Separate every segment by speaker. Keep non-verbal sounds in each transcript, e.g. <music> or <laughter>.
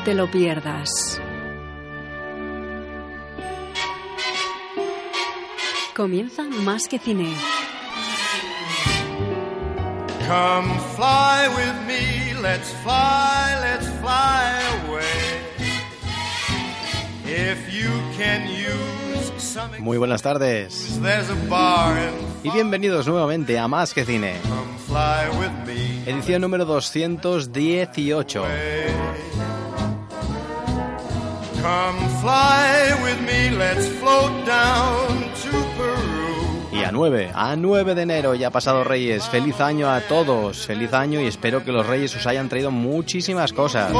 Speaker 1: No te lo pierdas. Comienza Más que cine.
Speaker 2: Come fly with me, let's fly, let's fly away. If you can use some
Speaker 3: Muy buenas tardes y bienvenidos nuevamente a Más que Cine, edición número 218.
Speaker 2: Come fly with me, let's float down
Speaker 3: a 9, a 9 de enero ya ha pasado Reyes. Feliz año a todos, feliz año y espero que los Reyes os hayan traído muchísimas cosas.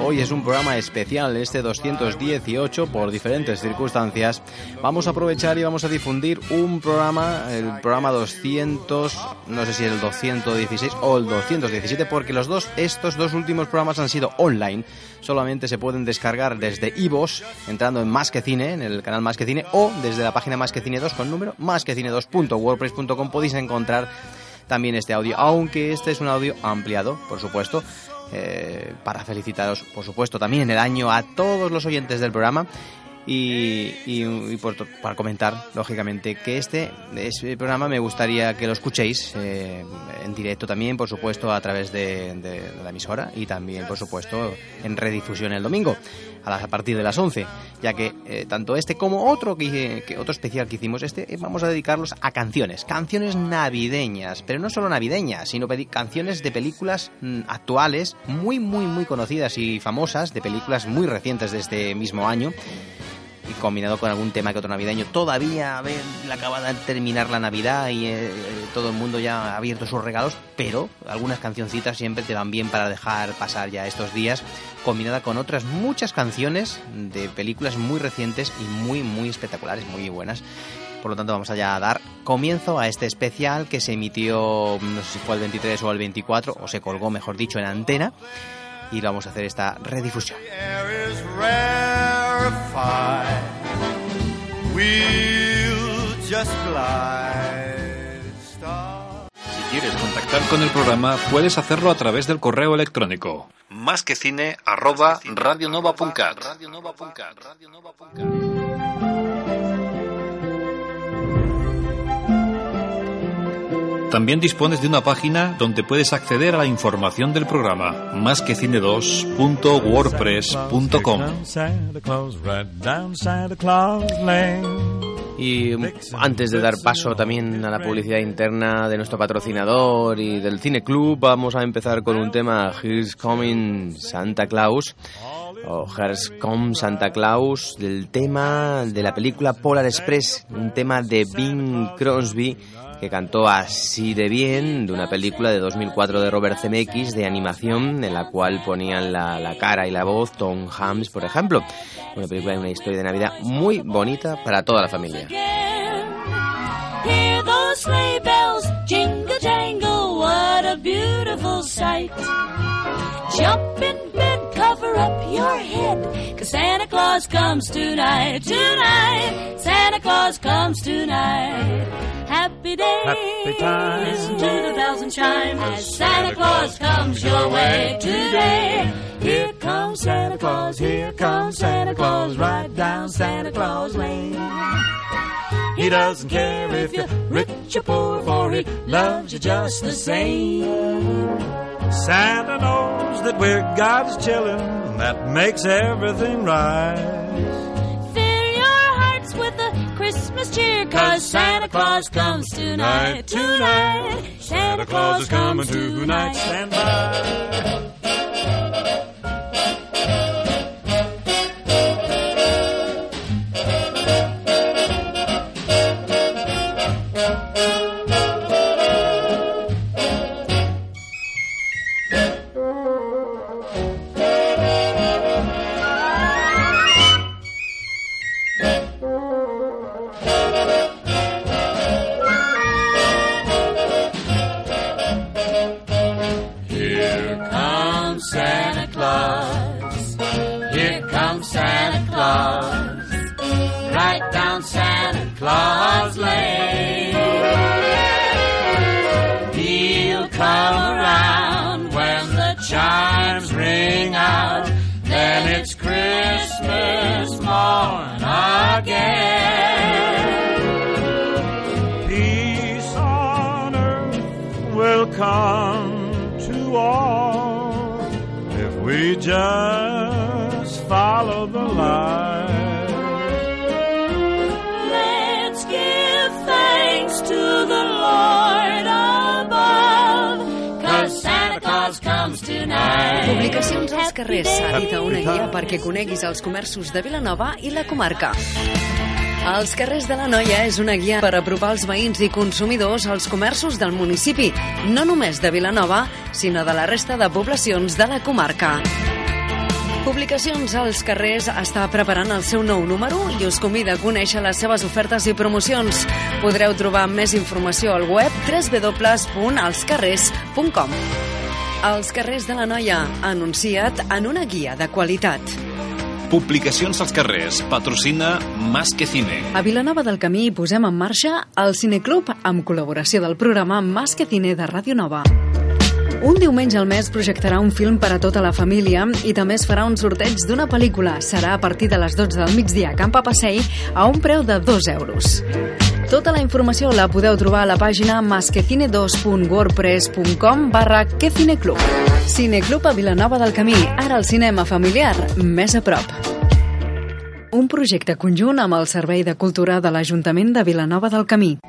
Speaker 3: Hoy es un programa especial, este 218, por diferentes circunstancias. Vamos a aprovechar y vamos a difundir un programa, el programa 200, no sé si el 216 o el 217, porque los dos, estos dos últimos programas han sido online. Solamente se pueden descargar desde iVoox, entrando en Más que Cine, en el canal Más que Cine, o desde la página Más que Cine 2 con número más que cine 2.wordpress.com podéis encontrar también este audio, aunque este es un audio ampliado, por supuesto, eh, para felicitaros, por supuesto, también en el año a todos los oyentes del programa. Y, y- por para comentar, lógicamente, que este, programa me gustaría que lo escuchéis eh, en directo también, por supuesto, a través de la emisora y también, por supuesto, en redifusión el domingo, a, partir de las 11, ya que eh, tanto este como otro, que, otro especial que hicimos, este, eh, vamos a dedicarlos a canciones, canciones navideñas, pero no solo navideñas, sino canciones de películas mm, actuales, muy, muy, muy conocidas y famosas, de películas muy recientes de este mismo año y combinado con algún tema que otro navideño. Todavía a ver, acaba de terminar la Navidad y eh, eh, todo el mundo ya ha abierto sus regalos, pero algunas cancioncitas siempre te van bien para dejar pasar ya estos días, combinada con otras muchas canciones de películas muy recientes y muy, muy espectaculares, muy buenas. Por lo tanto, vamos allá a dar comienzo a este especial que se emitió, no sé si fue el 23 o el 24, o se colgó, mejor dicho, en antena. Y vamos a hacer esta redifusión.
Speaker 2: Rarefied. We'll just glide. Star.
Speaker 4: Si quieres contactar con el programa, puedes hacerlo a través del correo electrónico. Más que cine arroba radionova.cat. También dispones de una página donde puedes acceder a la información del programa, másquecine2.wordpress.com.
Speaker 5: Santa Claus, right down Santa Claus Lane.
Speaker 6: Y antes de dar paso también a la publicidad interna de nuestro patrocinador y del Cine Club, vamos a empezar con un tema, Here's Coming Santa Claus, o Here's Come Santa Claus, del tema de la película Polar Express, un tema de Bing Crosby, que cantó así de bien de una película de 2004 de Robert Zemeckis de animación en la cual ponían la, la cara y la voz Tom Hanks, por ejemplo. Una película y una historia de Navidad muy bonita para toda la familia.
Speaker 7: In up your head, cause Santa Claus comes tonight, tonight. Santa Claus comes tonight. Happy day,
Speaker 5: Happy times.
Speaker 7: listen to the bells and chime as Santa Claus comes your way today. Here comes Santa Claus, here comes Santa Claus, right down Santa Claus Lane.
Speaker 5: He doesn't care if you're rich or poor, for he loves you just the same. Santa knows that we're God's children, that makes everything right.
Speaker 7: Fill your hearts with a Christmas cheer, cause Santa Claus comes tonight, tonight. Santa Claus is coming tonight.
Speaker 5: Stand by.
Speaker 1: Carrers s'ha dit a una guia perquè coneguis els comerços de Vilanova i la comarca. Els carrers de la Noia és una guia per apropar els veïns i consumidors als comerços del municipi, no només de Vilanova, sinó de la resta de poblacions de la comarca. Publicacions als carrers està preparant el seu nou número i us convida a conèixer les seves ofertes i promocions. Podreu trobar més informació al web www.alscarrers.com. Els carrers de la Noia, anunciat en una guia de qualitat.
Speaker 4: Publicacions als carrers. Patrocina Más que Cine.
Speaker 1: A Vilanova del Camí posem en marxa el Cineclub amb col·laboració del programa Más que Cine de Ràdio Nova. Un diumenge al mes projectarà un film per a tota la família i també es farà un sorteig d'una pel·lícula. Serà a partir de les 12 del migdia a Camp Passeig a un preu de 2 euros. Tota la informació la podeu trobar a la pàgina masquecine2.wordpress.com barra quecineclub. Cineclub a Vilanova del Camí, ara el cinema familiar, més a prop. Un projecte conjunt amb el Servei de Cultura de l'Ajuntament de Vilanova del Camí.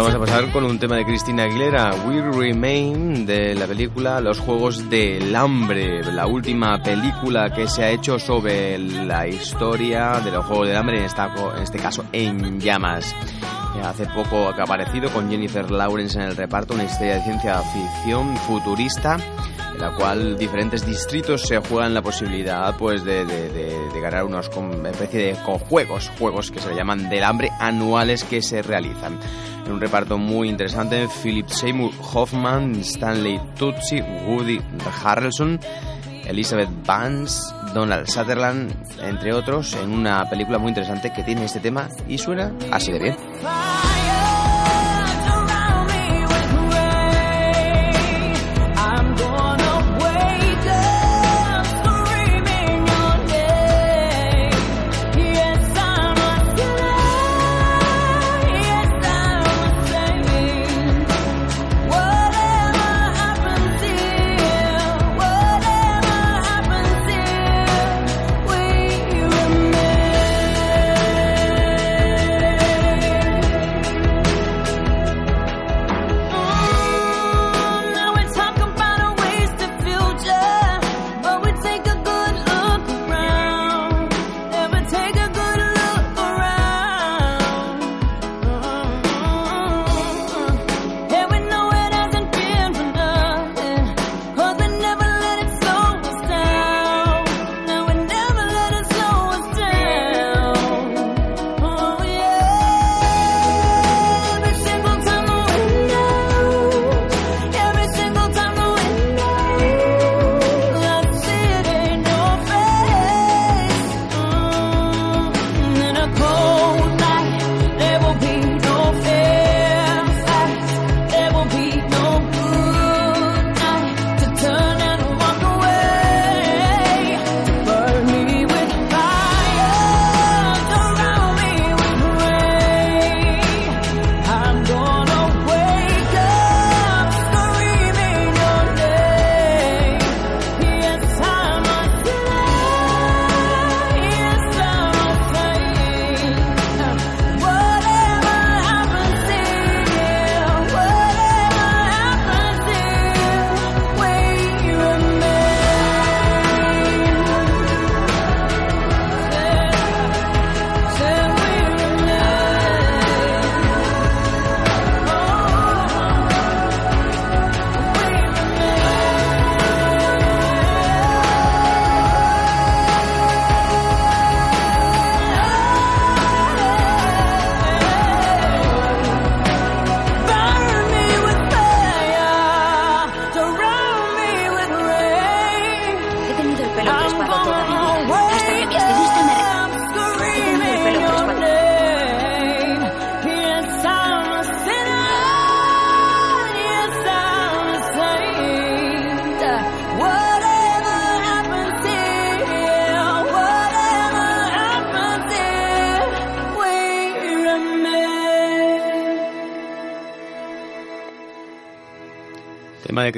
Speaker 3: Vamos a pasar con un tema de Cristina Aguilera, We Remain, de la película Los Juegos del Hambre, la última película que se ha hecho sobre la historia de los Juegos del Hambre, en, esta, en este caso en llamas. Hace poco ha aparecido con Jennifer Lawrence en el reparto, una historia de ciencia ficción futurista la cual diferentes distritos se juegan la posibilidad pues de, ganar unos con- especie de juegos, juegos que se llaman del hambre anuales que se realizan. En un reparto muy interesante, Philip Seymour Hoffman, Stanley Tucci, Woody Harrelson, Elizabeth Vance, Donald Sutherland, entre otros, en una película muy interesante que tiene este tema y suena así de bien.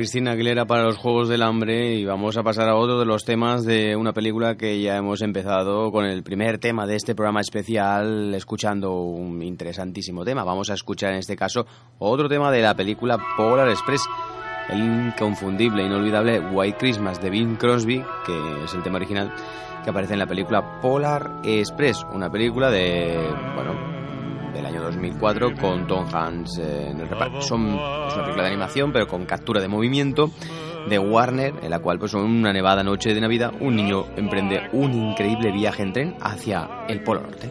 Speaker 3: Cristina Aguilera para los Juegos del Hambre y vamos a pasar a otro de los temas de una película que ya hemos empezado con el primer tema de este programa especial escuchando un interesantísimo tema. Vamos a escuchar en este caso otro tema de la película Polar Express, el inconfundible, inolvidable White Christmas de Bing Crosby, que es el tema original que aparece en la película Polar Express, una película de, bueno, del año 2004 con Tom Hanks en el reparto. Son, es una película de animación pero con captura de movimiento de Warner, en la cual pues en una nevada noche de Navidad un niño emprende un increíble viaje en tren hacia el Polo Norte.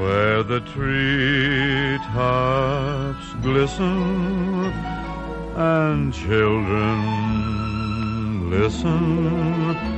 Speaker 5: Where the treetops glisten and children listen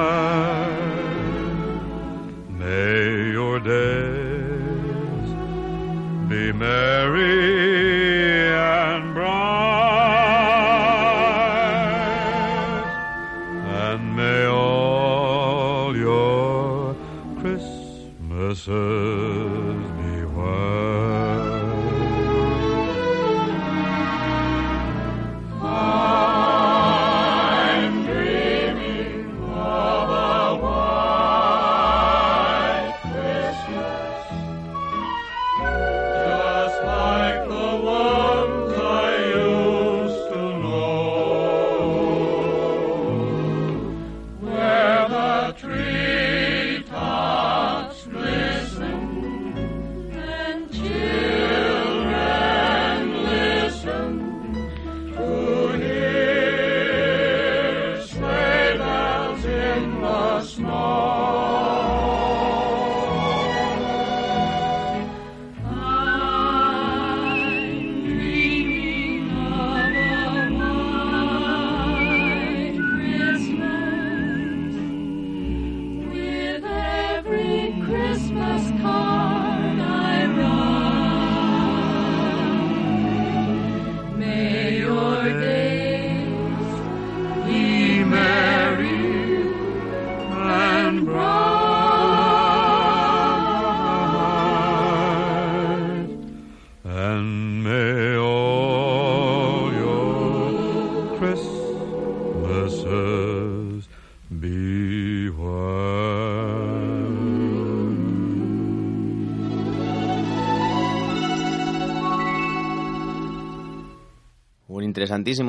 Speaker 5: Merry and bright, and may all your Christmases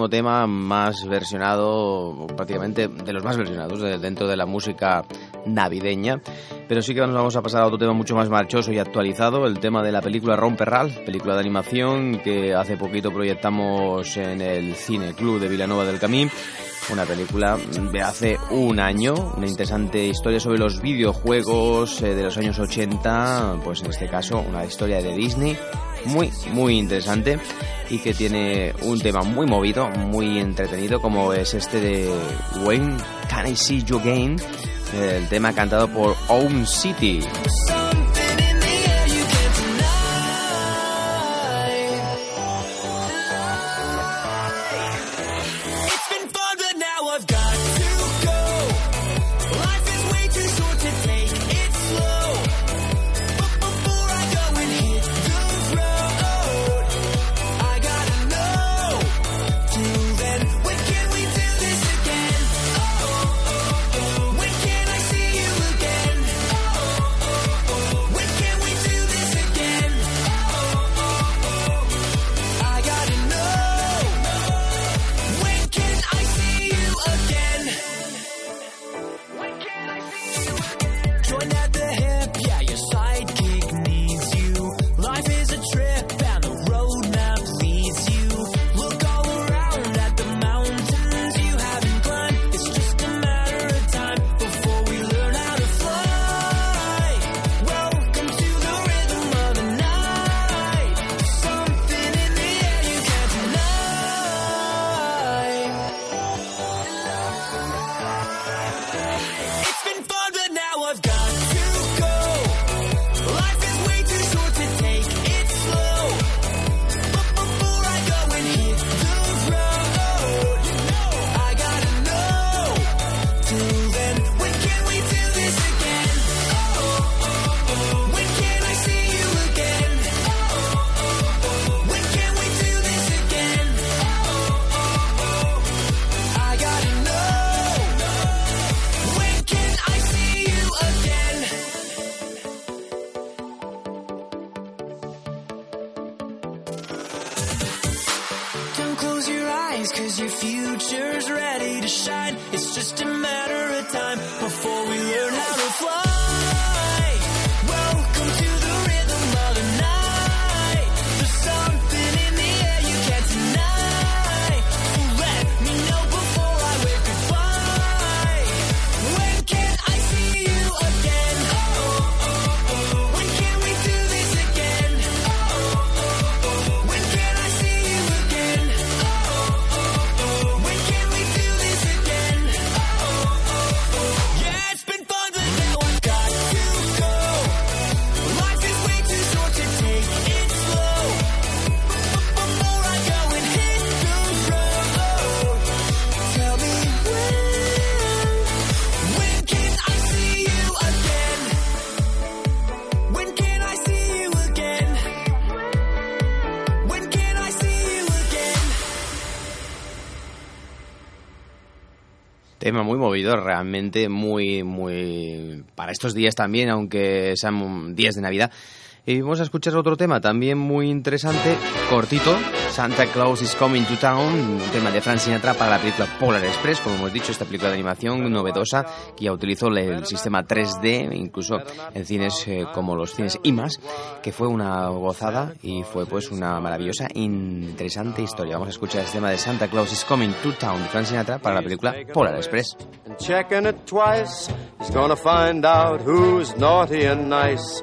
Speaker 3: tema, más versionado, prácticamente de los más versionados dentro de la música navideña. Pero sí que nos vamos a pasar a otro tema mucho más marchoso y actualizado, el tema de la película Romperral, película de animación que hace poquito proyectamos en el Cine Club de Villanova del Camí. Una película de hace un año, una interesante historia sobre los videojuegos eh, de los años 80, pues en este caso una historia de Disney muy, muy interesante y que tiene un tema muy movido, muy entretenido, como es este de When Can I See You Again, el tema cantado por Own City. Tema muy movido, realmente muy, muy... Para estos días también, aunque sean días de Navidad. Y vamos a escuchar otro tema también muy interesante, cortito, Santa Claus is Coming to Town, un tema de Frank Sinatra para la película Polar Express, como hemos dicho, esta película de animación novedosa que ya utilizó el sistema 3D, incluso en cines eh, como los cines IMAX, que fue una gozada y fue pues una maravillosa, interesante historia. Vamos a escuchar este tema de Santa Claus is Coming to Town de Frank Sinatra para la película Polar Express.
Speaker 2: checking it twice. He's gonna find out who's naughty and nice.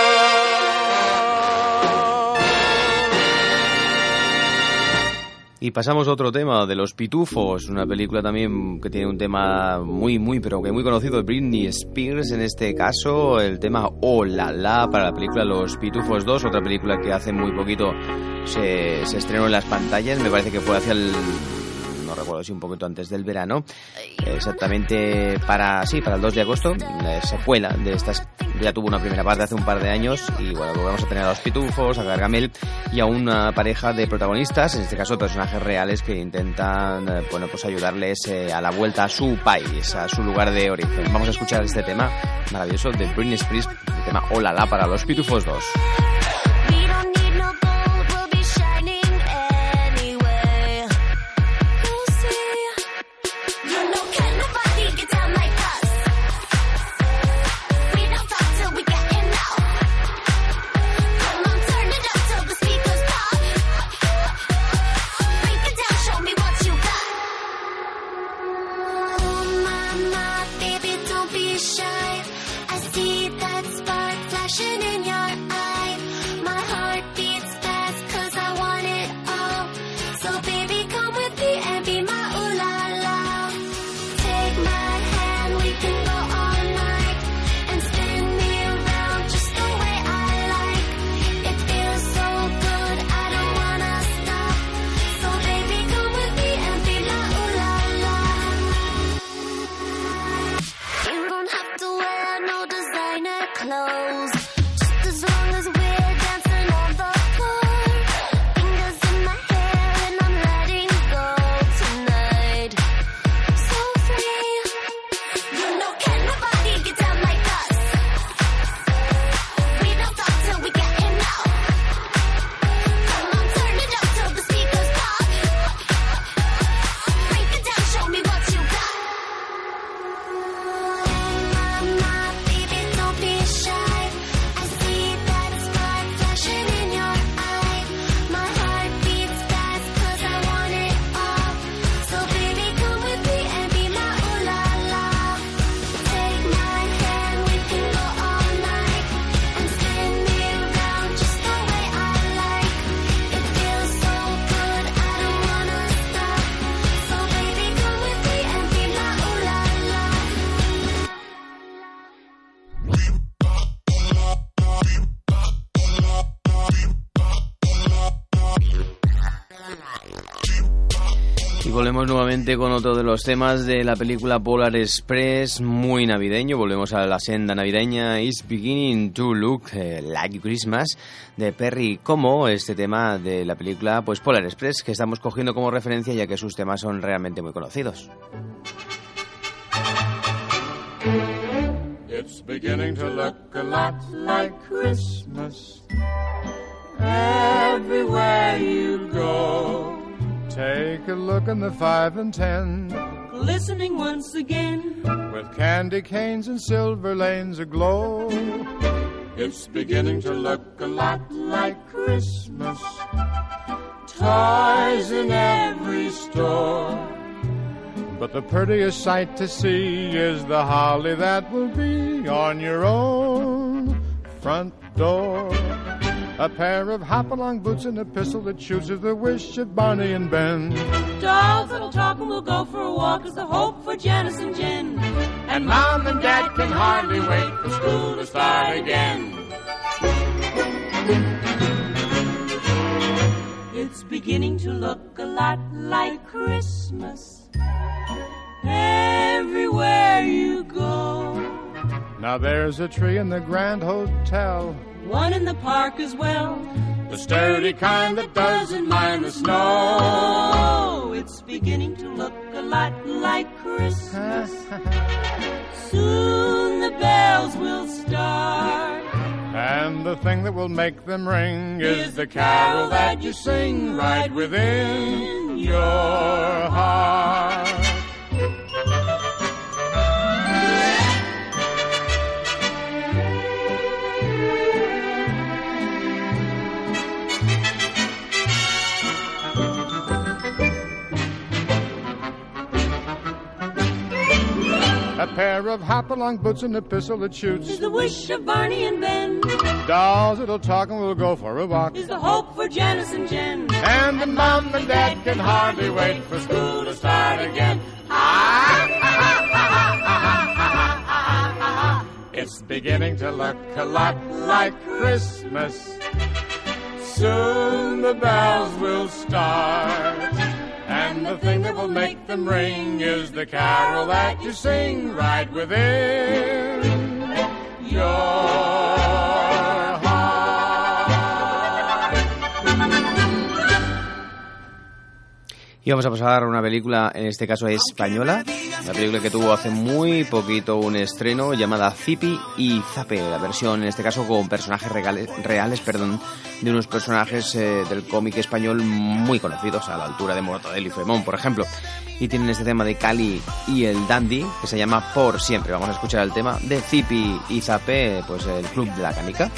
Speaker 3: Y pasamos a otro tema, de Los Pitufos, una película también que tiene un tema muy, muy, pero que muy conocido de Britney Spears, en este caso, el tema Oh La La para la película Los Pitufos 2, otra película que hace muy poquito se, se estrenó en las pantallas, me parece que fue hacia el no recuerdo si un poquito antes del verano, exactamente para, sí, para el 2 de agosto, la secuela de estas, ya tuvo una primera parte hace un par de años y bueno, volvemos a tener a los pitufos, a Gargamel y a una pareja de protagonistas, en este caso personajes reales que intentan, eh, bueno, pues ayudarles eh, a la vuelta a su país, a su lugar de origen. Vamos a escuchar este tema maravilloso de Britney Spears, el tema Hola La para los pitufos 2. Nuevamente con otro de los temas de la película Polar Express, muy navideño. Volvemos a la senda navideña. It's beginning to look eh, like Christmas de Perry Como, este tema de la película pues Polar Express, que estamos cogiendo como referencia ya que sus temas son realmente muy conocidos.
Speaker 8: Take a look in the five and ten
Speaker 7: Listening once again.
Speaker 8: with candy canes and silver lanes aglow. It's beginning to look a lot like Christmas. Toys in every store. But the prettiest sight to see is the holly that will be on your own front door. A pair of hop-along boots and a pistol that shoots is the wish of Barney and Ben.
Speaker 7: Dolls that'll talk and we'll go for a walk is the hope for Janice and Jen.
Speaker 8: And Mom and Dad can hardly wait for school to start again.
Speaker 7: It's beginning to look a lot like Christmas everywhere you go.
Speaker 8: Now there's a tree in the Grand Hotel.
Speaker 7: One in the park as well.
Speaker 8: The sturdy kind that doesn't mind the snow.
Speaker 7: Oh, it's beginning to look a lot like Christmas. <laughs> Soon the bells will start.
Speaker 8: And the thing that will make them ring is the carol that you sing right within your heart. A pair of hop-along boots and a pistol that shoots.
Speaker 7: Is the wish of Barney and Ben.
Speaker 8: Dolls that'll talk and we'll go for a walk.
Speaker 7: Is the hope for Janice and Jen.
Speaker 8: And the mom and dad can hardly wait for school to start again. It's beginning to look a lot like Christmas. Soon the bells will start. And the thing that will make them ring is the carol that you sing right within. Your
Speaker 3: Y vamos a pasar a una película, en este caso española, una película que tuvo hace muy poquito un estreno llamada Zipi y Zape, la versión en este caso con personajes regales- reales, perdón, de unos personajes eh, del cómic español muy conocidos a la altura de Mortadelo y Fremón, por ejemplo. Y tienen este tema de Cali y el Dandy que se llama Por Siempre. Vamos a escuchar el tema de Zipi y Zape, pues el Club de la Canica.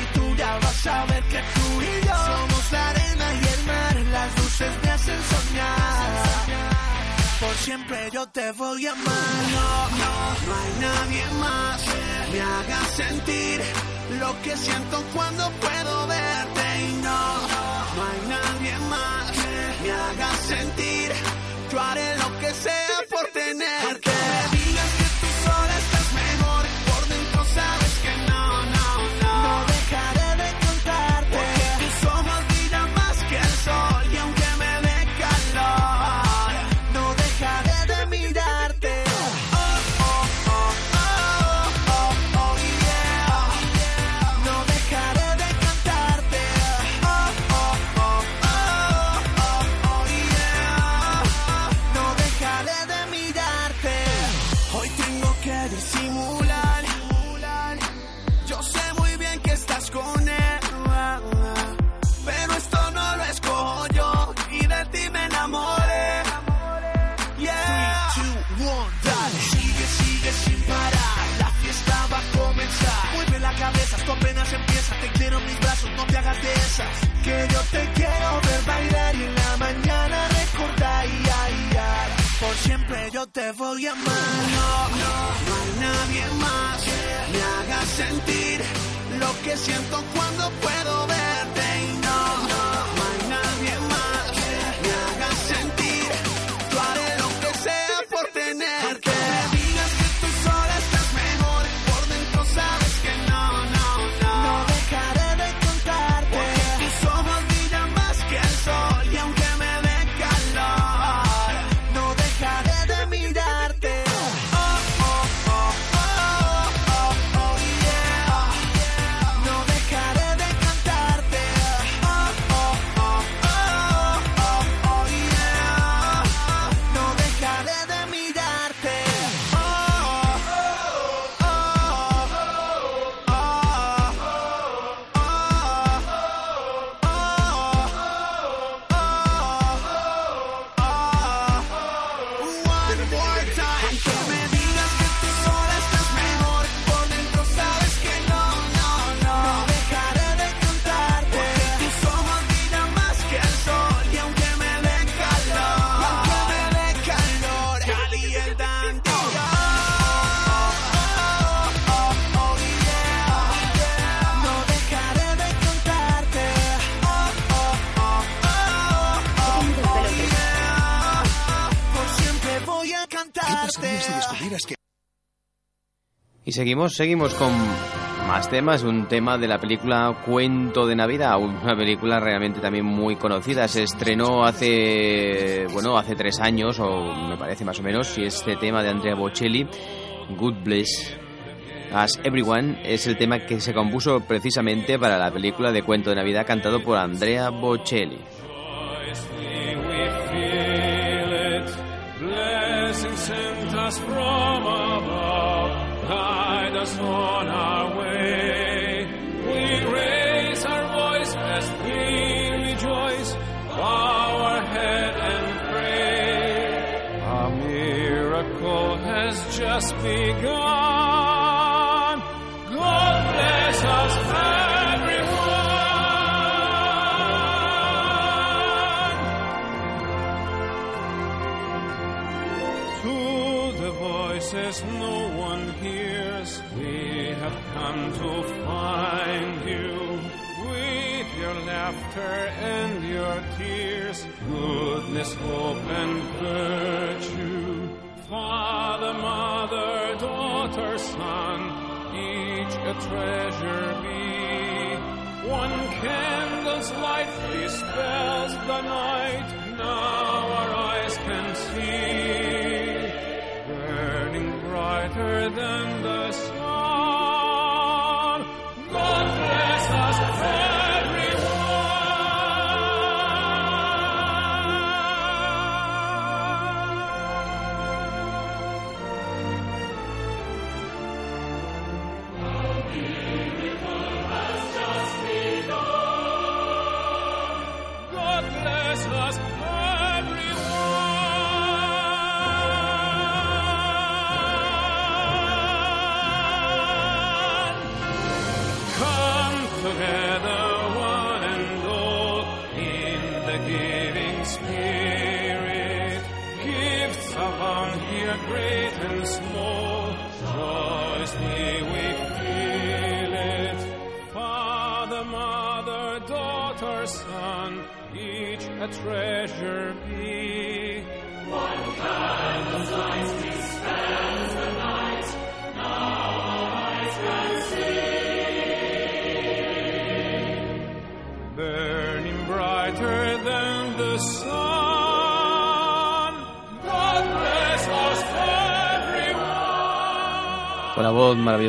Speaker 9: Y tú ya vas a ver que tú y yo somos la arena y el mar. Las luces me hacen soñar. Por siempre yo te voy a amar. No, no, no hay nadie más que me haga sentir lo que siento cuando puedo verte. Y no, no hay nadie más que me haga sentir. Yo haré lo que sea por tenerte. Voy a amar. No, no, no hay nadie más que me haga sentir lo que siento cuando puedo verte. Y
Speaker 3: seguimos, seguimos con más temas, un tema de la película Cuento de Navidad, una película realmente también muy conocida. Se estrenó hace, bueno, hace tres años, o me parece más o menos, y este tema de Andrea Bocelli, Good Bliss, As Everyone, es el tema que se compuso precisamente para la película de Cuento de Navidad cantado por Andrea Bocelli.
Speaker 10: Guide us on our way. We raise our voice as we rejoice, bow our head and pray. A miracle has just begun. God bless us, everyone. To the voices no have come to find you. With your laughter and your tears, goodness, hope, and virtue. Father, mother, daughter, son, each a treasure be. One candle's light dispels the night, now our eyes can see. Burning brighter than the sun.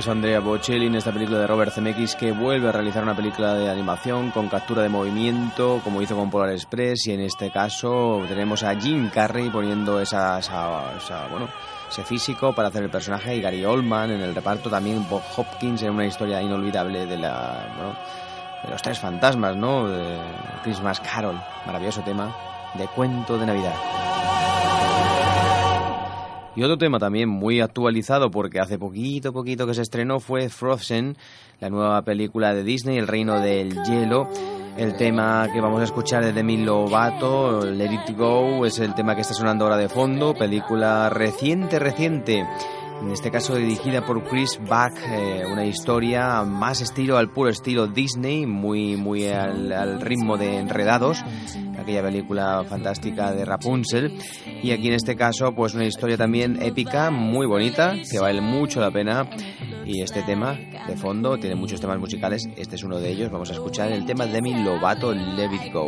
Speaker 3: De Andrea Bocelli en esta película de Robert Zemeckis que vuelve a realizar una película de animación con captura de movimiento como hizo con Polar Express y en este caso tenemos a Jim Carrey poniendo esa- esa, bueno, ese físico para hacer el personaje y Gary Oldman en el reparto también Bob Hopkins en una historia inolvidable de la bueno, de los tres fantasmas, ¿no? De Christmas Carol, maravilloso tema de cuento de Navidad. Y otro tema también muy actualizado porque hace poquito, poquito que se estrenó fue Frozen, la nueva película de Disney, El Reino del Hielo. El tema que vamos a escuchar de Demi Lovato, Let It Go, es el tema que está sonando ahora de fondo, película reciente, reciente. En este caso dirigida por Chris Buck, eh, una historia más estilo, al puro estilo Disney, muy, muy al, al ritmo de Enredados, aquella película fantástica de Rapunzel. Y aquí en este caso, pues una historia también épica, muy bonita, que vale mucho la pena. Y este tema de fondo tiene muchos temas musicales, este es uno de ellos. Vamos a escuchar el tema de Demi Lovato, Let It Go.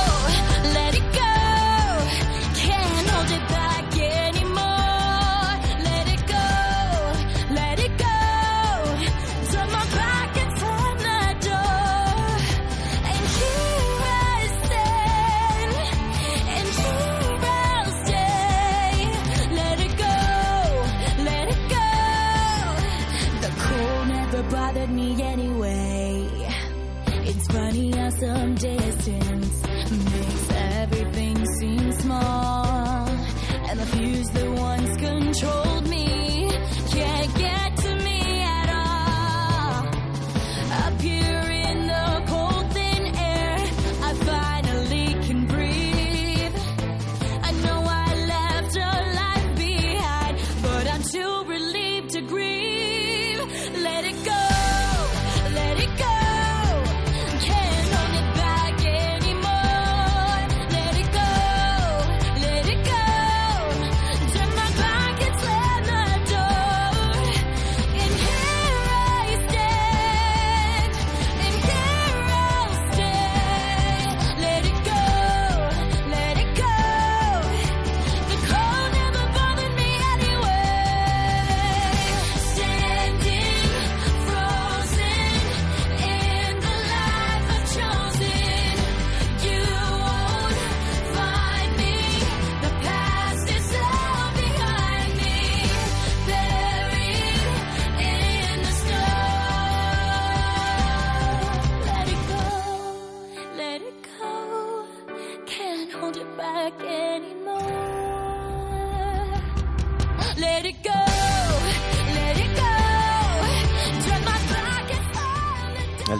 Speaker 11: never bothered me anyway. It's funny how some distance makes everything seem small. And the fears that once controlled me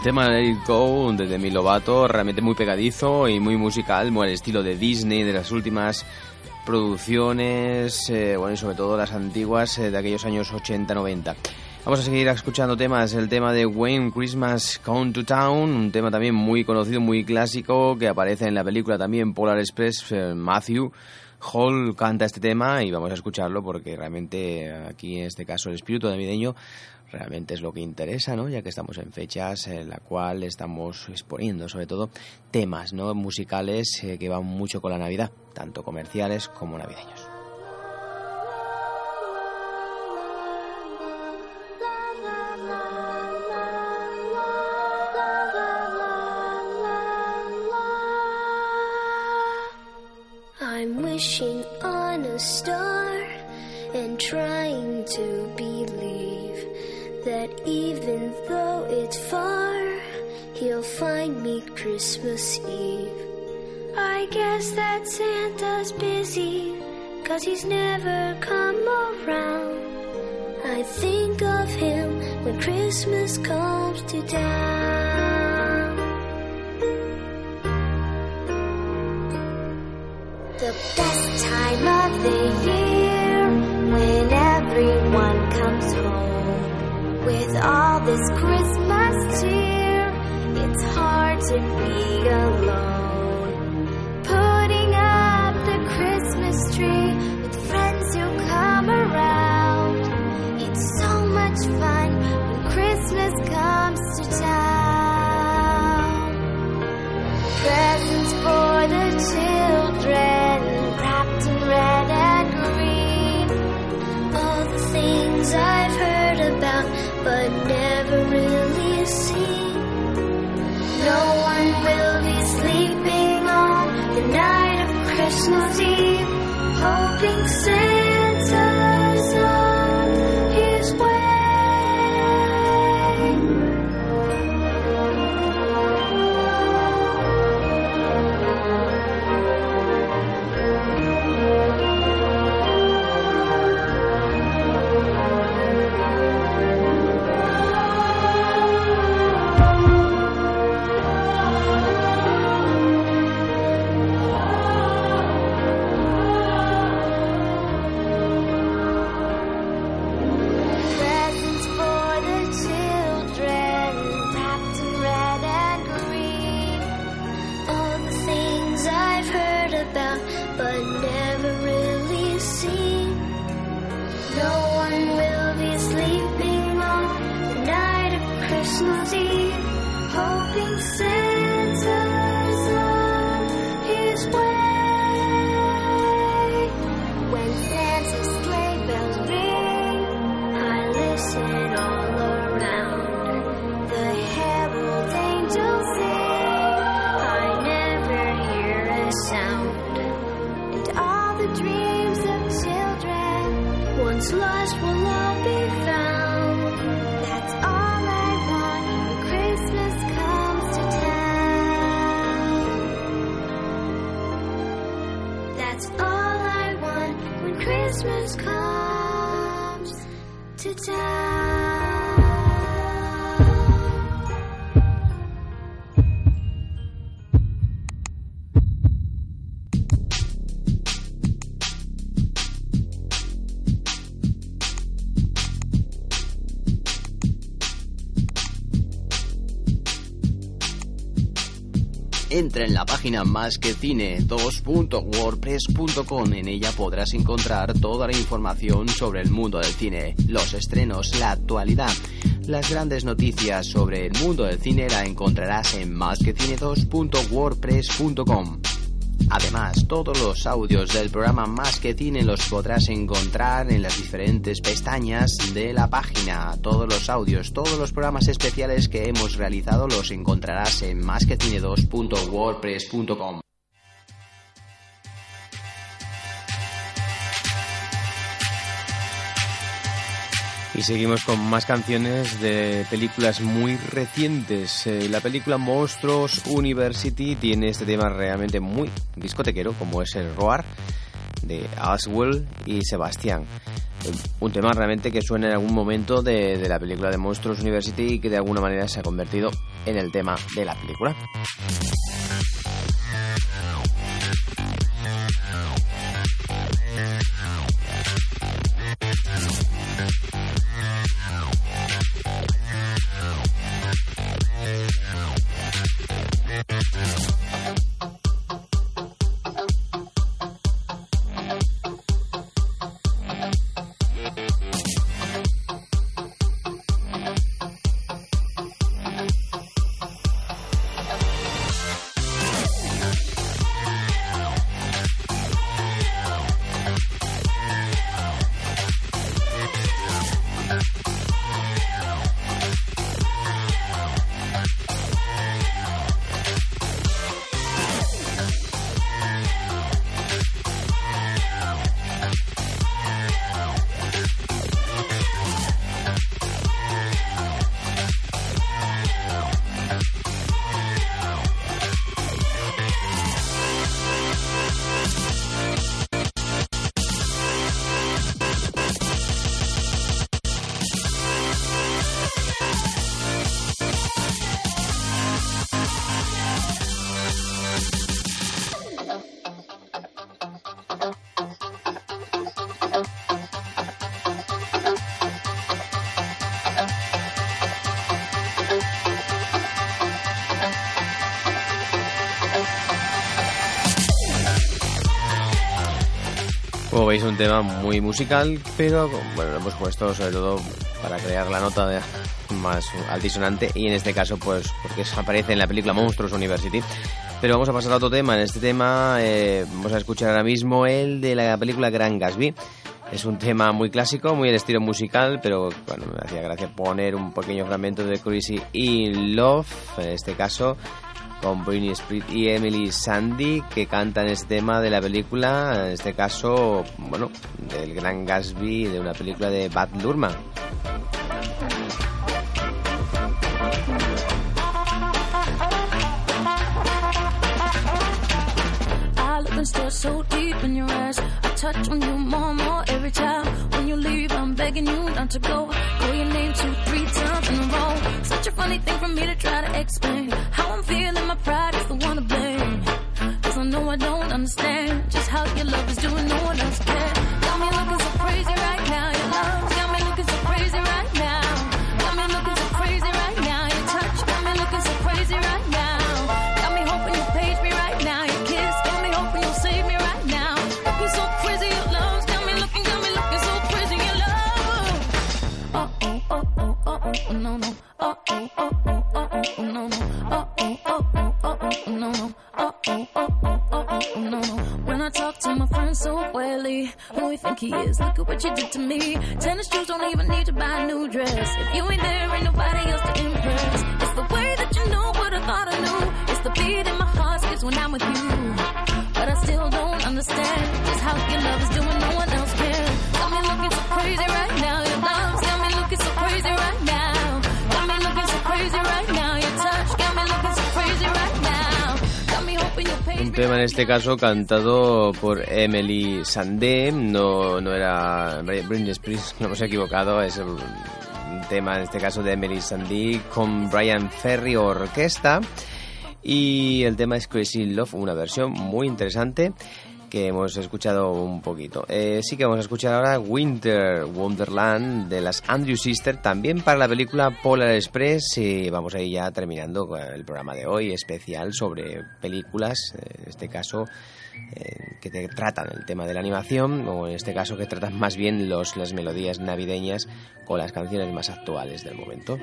Speaker 3: El tema de Let It Go de Demi Lovato, realmente muy pegadizo y muy musical, muy al estilo de Disney, de las últimas producciones, eh, bueno, y sobre todo las antiguas eh, de aquellos años 80-90. Vamos a seguir escuchando temas, el tema de Wayne Christmas Come to Town, un tema también muy conocido, muy clásico, que aparece en la película también Polar Express, eh, Matthew. Hall canta este tema y vamos a escucharlo porque realmente aquí en este caso el espíritu navideño realmente es lo que interesa, ¿no? Ya que estamos en fechas en la cual estamos exponiendo sobre todo temas, ¿no? musicales eh, que van mucho con la Navidad, tanto comerciales como navideños.
Speaker 12: Wishing on a star and trying to believe that even though it's far, he'll find me Christmas Eve. I guess that Santa's busy, cause he's never come around. I think of him when Christmas comes to town. Best time of the year when everyone comes home with all this Christmas cheer. It's hard to be alone. Putting up the Christmas tree with friends who come around. It's so much fun when Christmas comes to town. Presents for the children,
Speaker 13: Entra en la página más que cine 2.wordpress.com. En ella podrás encontrar toda la información sobre el mundo del cine, los estrenos, la actualidad. Las grandes noticias sobre el mundo del cine la encontrarás en másquecine2.wordpress.com. Además, todos los audios del programa Más que Cine los podrás encontrar en las diferentes pestañas de la página. Todos los audios, todos los programas especiales que hemos realizado los encontrarás en másquecine2.wordpress.com.
Speaker 3: Y seguimos con más canciones de películas muy recientes. Eh, la película Monstruos University tiene este tema realmente muy discotequero, como es el Roar de Aswell y Sebastián. un tema realmente que suena en algún momento de, de la película de Monstruos University y que de alguna manera se ha convertido en el tema de la película. Veis, un tema muy musical, pero bueno, lo hemos puesto sobre todo para crear la nota de- <laughs> más altisonante y en este caso, pues, porque aparece en la película Monstruos University. Pero vamos a pasar a otro tema. En este tema eh, vamos a escuchar ahora mismo el de la película Gran Gatsby. Es un tema muy clásico, muy el estilo musical, pero bueno, me hacía gracia poner un pequeño fragmento de Crazy in Love, en este caso con Britney Spears y Emily Sandy que cantan este tema de la película, en este caso, bueno, del Gran Gatsby, de una película de Bad
Speaker 11: row. Such a funny thing for me to try to explain. How I'm feeling, my pride is the one to blame. Cause I know I don't understand just how your love is doing, no one else can. Got me looking so crazy right When I talk to my friends so welly, who we think he is? Look at what you did to me. Tennis shoes don't even need to buy a new dress. If you ain't there, ain't nobody else to impress. It's the way that you know what I thought I knew. It's the beat in my heart skips when I'm with you. But I still don't understand just how your love is doing. No one else can. Got me looking so crazy right now.
Speaker 3: Tema en este caso cantado por Emily Sandé, no, no era Britney Spears, no hemos equivocado, es un tema en este caso de Emily Sandé con Brian Ferry Orquesta. Y el tema es Crazy Love, una versión muy interesante que hemos escuchado un poquito. Eh, sí que vamos a escuchar ahora Winter Wonderland de las Andrew Sister, también para la película Polar Express y vamos a ir ya terminando el programa de hoy especial sobre películas, eh, en este caso eh, que te tratan el tema de la animación o en este caso que tratan más bien los, las melodías navideñas con las canciones más actuales del momento.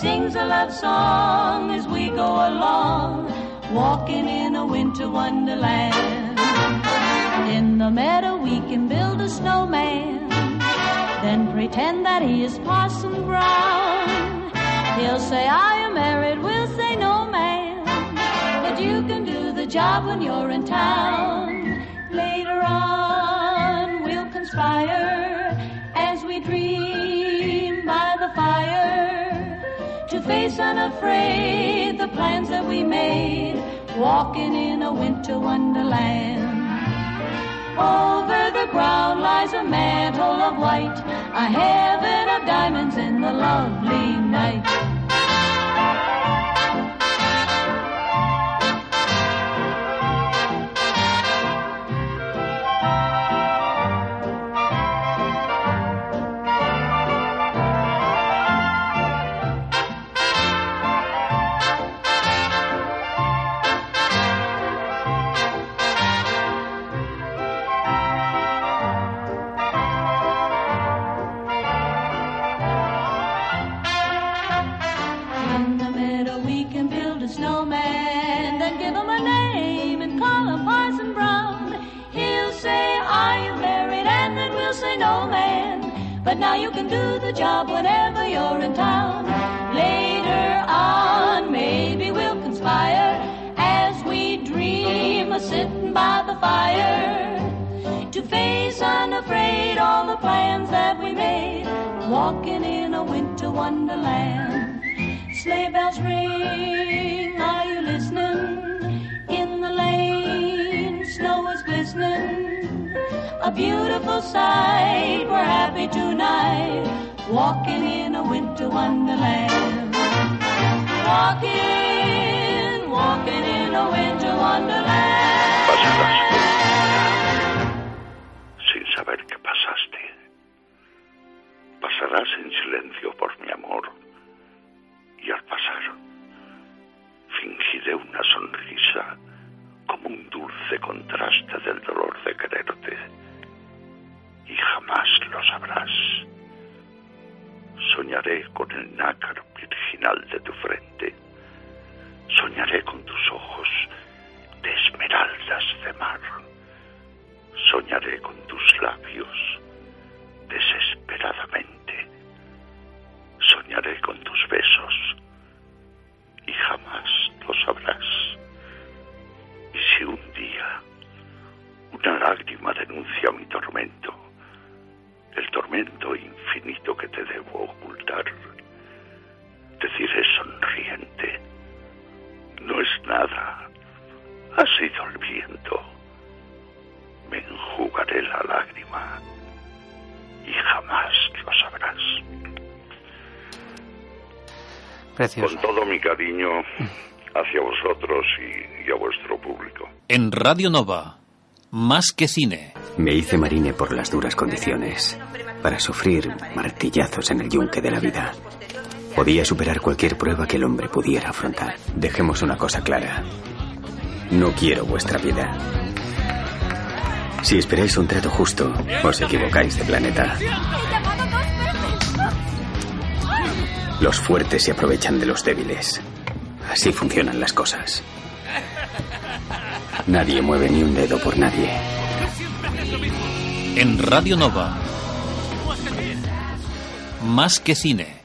Speaker 7: Sings a love song as we go along, walking in a winter wonderland. In the meadow we can build a snowman, then pretend that he is Parson Brown. He'll say, I am married, we'll say, no, man. But you can do the job when you're in town. Later on, we'll conspire face unafraid the plans that we made, walking in a winter wonderland. Over the ground lies a mantle of white, a heaven of diamonds in the lovely night. Whenever you're in town. Later on, maybe we'll conspire as we dream of sitting by the fire to face unafraid all the plans that we made, walking in a winter wonderland. Sleigh bells ring, are you listening? In the lane, snow is glistening. A beautiful sight, we're happy tonight, walking in a winter wonderland. Walking, walking in a winter wonderland.
Speaker 14: sin saber que pasaste. Pasarás en silencio por mi amor Soñaré con el nácar virginal de tu frente. Soñaré con tus ojos de esmeraldas de mar. Soñaré con tus labios Con todo mi cariño hacia vosotros y, y a vuestro público.
Speaker 4: En Radio Nova, más que cine.
Speaker 15: Me hice marine por las duras condiciones, para sufrir martillazos en el yunque de la vida. Podía superar cualquier prueba que el hombre pudiera afrontar. Dejemos una cosa clara. No quiero vuestra piedad. Si esperáis un trato justo, os equivocáis de planeta. Los fuertes se aprovechan de los débiles. Así funcionan las cosas. Nadie mueve ni un dedo por nadie.
Speaker 4: En Radio Nova, más que cine.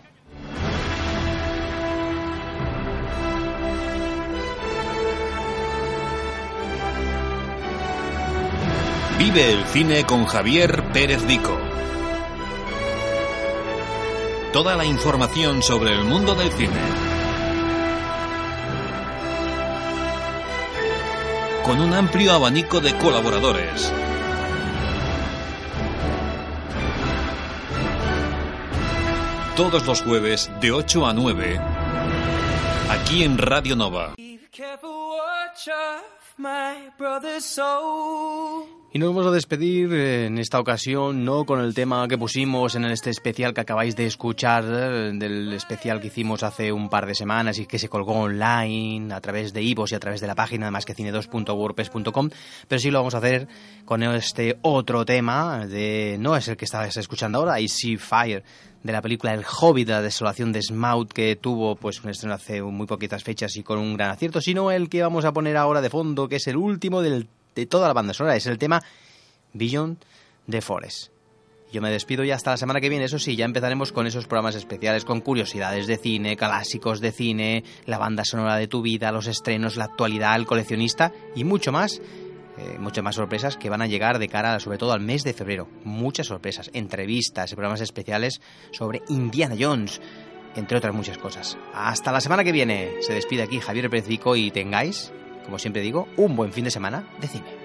Speaker 4: Vive el cine con Javier Pérez Vico. Toda la información sobre el mundo del cine. Con un amplio abanico de colaboradores. Todos los jueves de 8 a 9. Aquí en Radio Nova.
Speaker 3: Y nos vamos a despedir eh, en esta ocasión no con el tema que pusimos en este especial que acabáis de escuchar, eh, del especial que hicimos hace un par de semanas y que se colgó online a través de Ivos y a través de la página de masquecine2.wordpress.com, pero sí lo vamos a hacer con este otro tema, de no es el que estabas escuchando ahora, I See Fire, de la película El Hobbit, la desolación de Smaug, que tuvo pues un estreno hace muy poquitas fechas y con un gran acierto, sino el que vamos a poner ahora de fondo, que es el último del de toda la banda sonora. Es el tema Beyond the Forest. Yo me despido ya hasta la semana que viene. Eso sí, ya empezaremos con esos programas especiales, con curiosidades de cine, clásicos de cine, la banda sonora de tu vida, los estrenos, la actualidad, el coleccionista y mucho más eh, muchas más sorpresas que van a llegar de cara sobre todo al mes de febrero. Muchas sorpresas, entrevistas y programas especiales sobre Indiana Jones, entre otras muchas cosas. Hasta la semana que viene. Se despide aquí Javier Pérez Vico y tengáis, como siempre digo, un buen fin de semana de cine.